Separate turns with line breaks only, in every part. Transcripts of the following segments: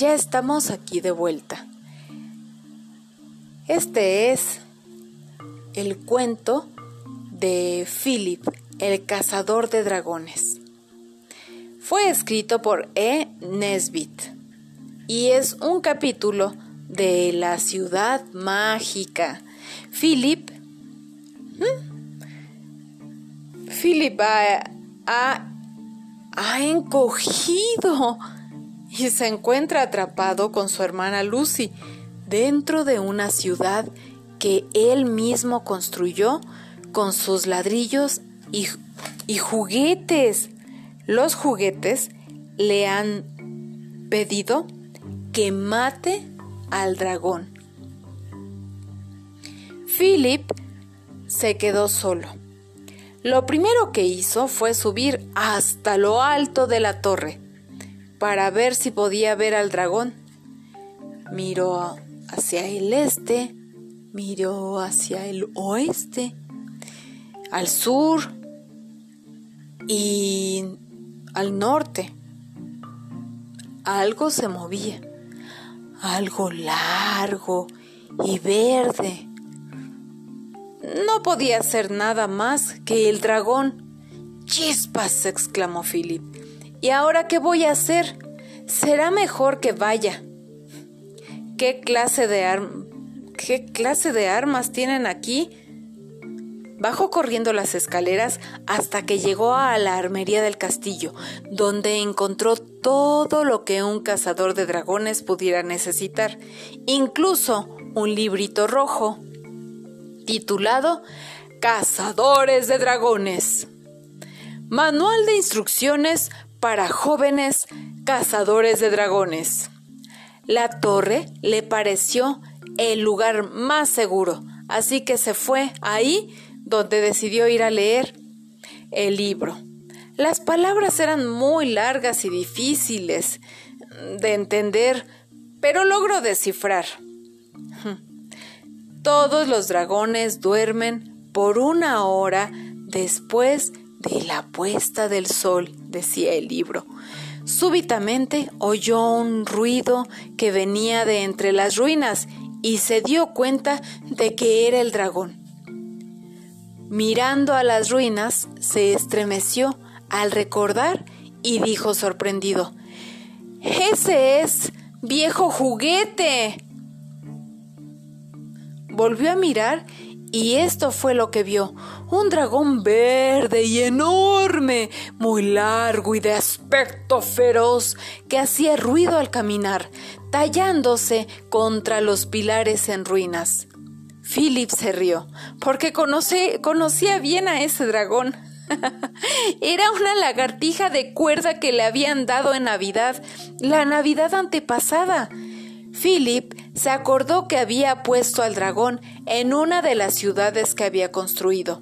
ya estamos aquí de vuelta. Este es el cuento de Philip, el cazador de dragones. Fue escrito por E. Nesbit y es un capítulo de La ciudad mágica. Philip Philip ha, ha encogido y se encuentra atrapado con su hermana Lucy dentro de una ciudad que él mismo construyó con sus ladrillos y, y juguetes. Los juguetes le han pedido que mate al dragón. Philip se quedó solo. Lo primero que hizo fue subir hasta lo alto de la torre para ver si podía ver al dragón. Miró hacia el este, miró hacia el oeste, al sur y al norte. Algo se movía, algo largo y verde. No podía ser nada más que el dragón. Chispas, exclamó Philip. ¿Y ahora qué voy a hacer? Será mejor que vaya. ¿Qué clase de, ¿Qué clase de armas tienen aquí? Bajó corriendo las escaleras hasta que llegó a la armería del castillo, donde encontró todo lo que un cazador de dragones pudiera necesitar, incluso un librito rojo titulado Cazadores de Dragones. Manual de instrucciones para jóvenes cazadores de dragones. La torre le pareció el lugar más seguro, así que se fue ahí donde decidió ir a leer el libro. Las palabras eran muy largas y difíciles de entender, pero logró descifrar. Todos los dragones duermen por una hora después de la puesta del sol, decía el libro. Súbitamente oyó un ruido que venía de entre las ruinas y se dio cuenta de que era el dragón. Mirando a las ruinas, se estremeció al recordar y dijo sorprendido, Ese es viejo juguete. Volvió a mirar y esto fue lo que vio. Un dragón verde y enorme, muy largo y de aspecto feroz, que hacía ruido al caminar, tallándose contra los pilares en ruinas. Philip se rió, porque conocía bien a ese dragón. Era una lagartija de cuerda que le habían dado en Navidad, la Navidad antepasada. Philip se acordó que había puesto al dragón en una de las ciudades que había construido.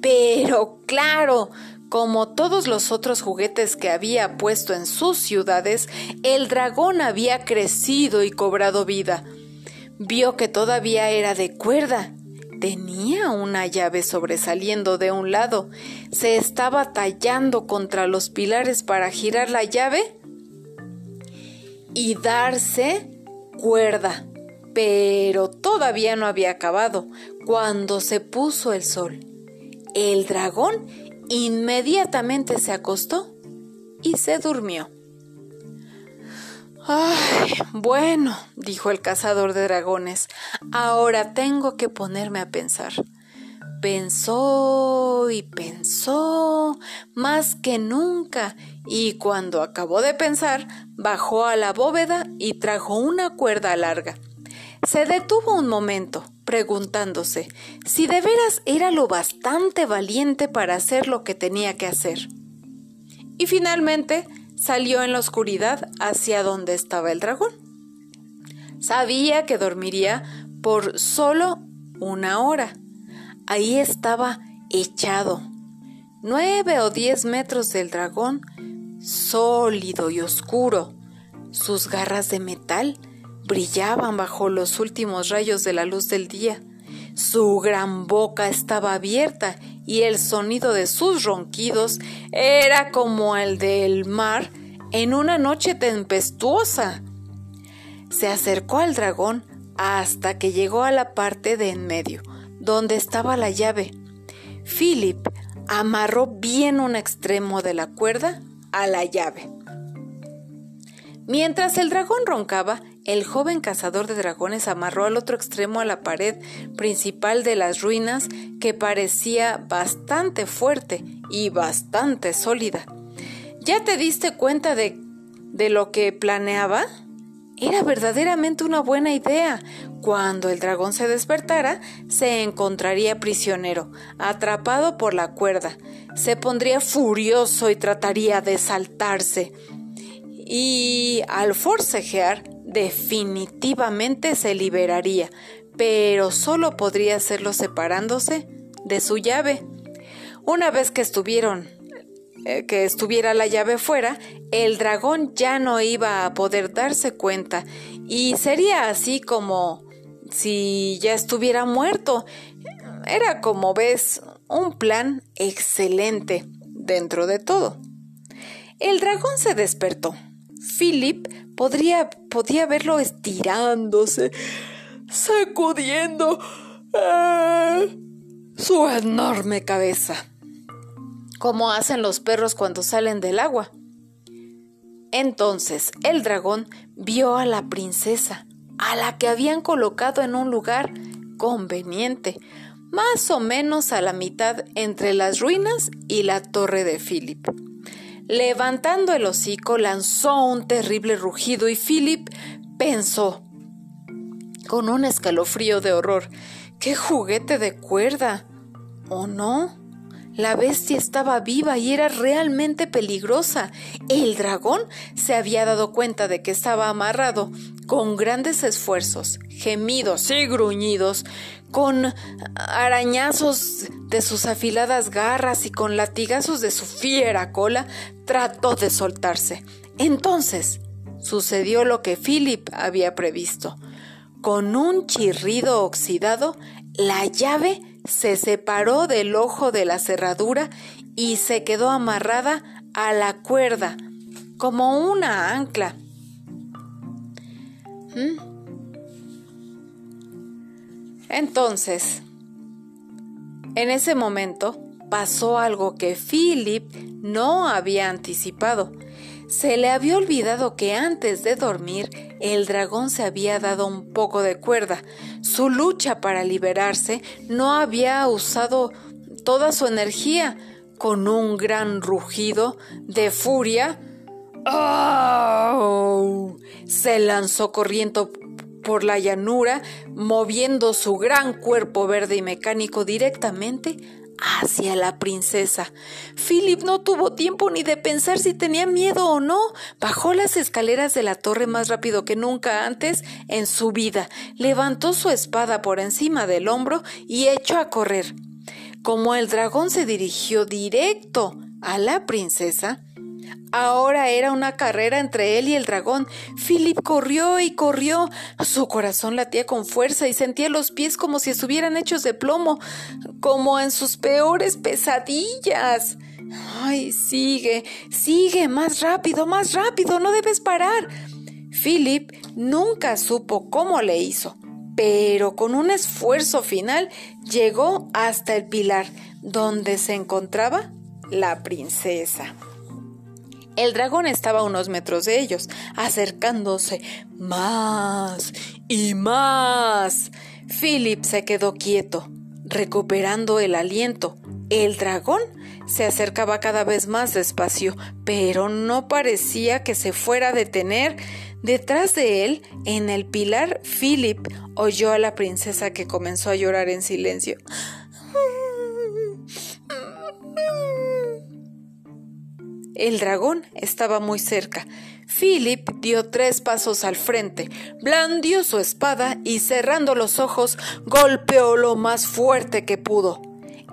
Pero, claro, como todos los otros juguetes que había puesto en sus ciudades, el dragón había crecido y cobrado vida. Vio que todavía era de cuerda. Tenía una llave sobresaliendo de un lado. Se estaba tallando contra los pilares para girar la llave y darse cuerda, pero todavía no había acabado cuando se puso el sol. El dragón inmediatamente se acostó y se durmió. Ay, bueno, dijo el cazador de dragones, ahora tengo que ponerme a pensar. Pensó y pensó más que nunca y cuando acabó de pensar, bajó a la bóveda y trajo una cuerda larga. Se detuvo un momento, preguntándose si de veras era lo bastante valiente para hacer lo que tenía que hacer. Y finalmente salió en la oscuridad hacia donde estaba el dragón. Sabía que dormiría por solo una hora. Ahí estaba echado, nueve o diez metros del dragón, sólido y oscuro. Sus garras de metal brillaban bajo los últimos rayos de la luz del día. Su gran boca estaba abierta y el sonido de sus ronquidos era como el del mar en una noche tempestuosa. se acercó al dragón hasta que llegó a la parte de en medio, donde estaba la llave. Philip amarró bien un extremo de la cuerda a la llave. Mientras el dragón roncaba, el joven cazador de dragones amarró al otro extremo a la pared principal de las ruinas que parecía bastante fuerte y bastante sólida. ¿Ya te diste cuenta de, de lo que planeaba? Era verdaderamente una buena idea. Cuando el dragón se despertara, se encontraría prisionero, atrapado por la cuerda. Se pondría furioso y trataría de saltarse. Y al forcejear, definitivamente se liberaría, pero solo podría hacerlo separándose de su llave. Una vez que estuvieron eh, que estuviera la llave fuera, el dragón ya no iba a poder darse cuenta y sería así como si ya estuviera muerto. Era, como ves, un plan excelente dentro de todo. El dragón se despertó. Philip podía verlo estirándose, sacudiendo eh, su enorme cabeza como hacen los perros cuando salen del agua. Entonces el dragón vio a la princesa, a la que habían colocado en un lugar conveniente, más o menos a la mitad entre las ruinas y la torre de Philip. Levantando el hocico, lanzó un terrible rugido y Philip pensó, con un escalofrío de horror, ¡qué juguete de cuerda! ¿O no? La bestia estaba viva y era realmente peligrosa. El dragón se había dado cuenta de que estaba amarrado con grandes esfuerzos, gemidos y gruñidos, con arañazos de sus afiladas garras y con latigazos de su fiera cola, trató de soltarse. Entonces sucedió lo que Philip había previsto. Con un chirrido oxidado, la llave se separó del ojo de la cerradura y se quedó amarrada a la cuerda, como una ancla. ¿Mm? Entonces, en ese momento pasó algo que Philip no había anticipado. Se le había olvidado que antes de dormir el dragón se había dado un poco de cuerda. Su lucha para liberarse no había usado toda su energía. Con un gran rugido de furia, se lanzó corriendo por la llanura, moviendo su gran cuerpo verde y mecánico directamente hacia la princesa. Philip no tuvo tiempo ni de pensar si tenía miedo o no. Bajó las escaleras de la torre más rápido que nunca antes en su vida, levantó su espada por encima del hombro y echó a correr. Como el dragón se dirigió directo a la princesa, Ahora era una carrera entre él y el dragón. Philip corrió y corrió. Su corazón latía con fuerza y sentía los pies como si estuvieran hechos de plomo, como en sus peores pesadillas. Ay, sigue, sigue, más rápido, más rápido, no debes parar. Philip nunca supo cómo le hizo, pero con un esfuerzo final llegó hasta el pilar donde se encontraba la princesa. El dragón estaba a unos metros de ellos, acercándose más y más. Philip se quedó quieto, recuperando el aliento. El dragón se acercaba cada vez más despacio, pero no parecía que se fuera a detener. Detrás de él, en el pilar, Philip oyó a la princesa que comenzó a llorar en silencio. El dragón estaba muy cerca. Philip dio tres pasos al frente, blandió su espada y cerrando los ojos golpeó lo más fuerte que pudo.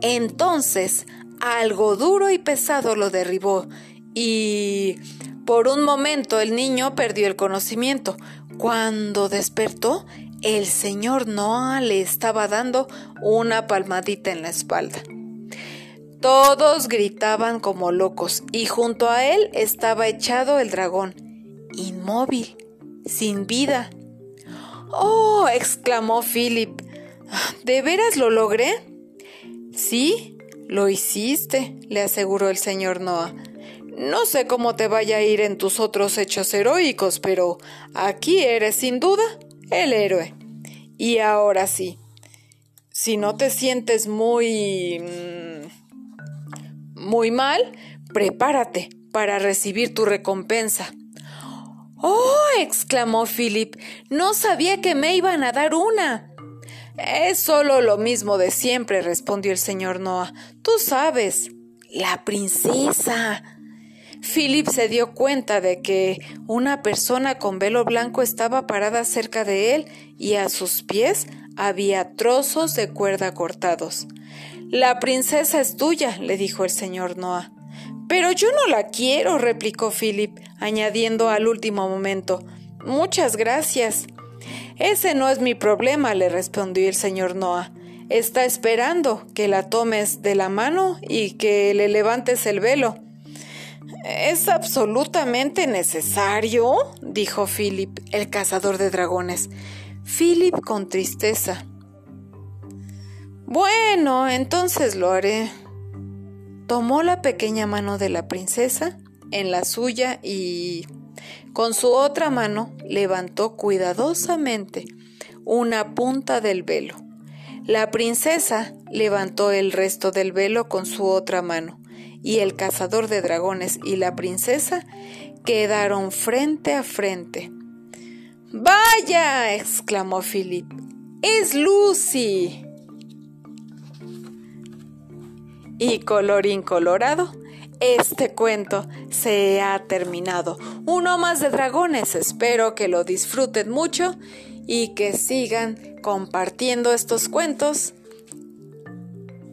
Entonces algo duro y pesado lo derribó y por un momento el niño perdió el conocimiento. Cuando despertó, el señor Noah le estaba dando una palmadita en la espalda. Todos gritaban como locos y junto a él estaba echado el dragón, inmóvil, sin vida, Oh, exclamó Philip. ¿De veras lo logré? Sí, lo hiciste, le aseguró el señor Noah. No sé cómo te vaya a ir en tus otros hechos heroicos, pero aquí eres sin duda el héroe. Y ahora sí, si no te sientes muy... Muy mal, prepárate para recibir tu recompensa. ¡Oh! exclamó Philip. No sabía que me iban a dar una. Es solo lo mismo de siempre, respondió el señor Noah. Tú sabes, la princesa. Philip se dio cuenta de que una persona con velo blanco estaba parada cerca de él y a sus pies había trozos de cuerda cortados. La princesa es tuya, le dijo el señor Noah. Pero yo no la quiero, replicó Philip, añadiendo al último momento Muchas gracias. Ese no es mi problema, le respondió el señor Noah. Está esperando que la tomes de la mano y que le levantes el velo. ¿Es absolutamente necesario? dijo Philip, el cazador de dragones. Philip con tristeza. Bueno, entonces lo haré. Tomó la pequeña mano de la princesa en la suya y con su otra mano levantó cuidadosamente una punta del velo. La princesa levantó el resto del velo con su otra mano y el cazador de dragones y la princesa quedaron frente a frente. ¡Vaya! exclamó Philip. ¡Es Lucy! Y colorín colorado, este cuento se ha terminado. Uno más de dragones. Espero que lo disfruten mucho y que sigan compartiendo estos cuentos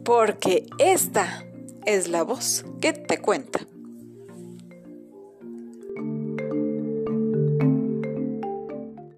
porque esta es la voz que te cuenta.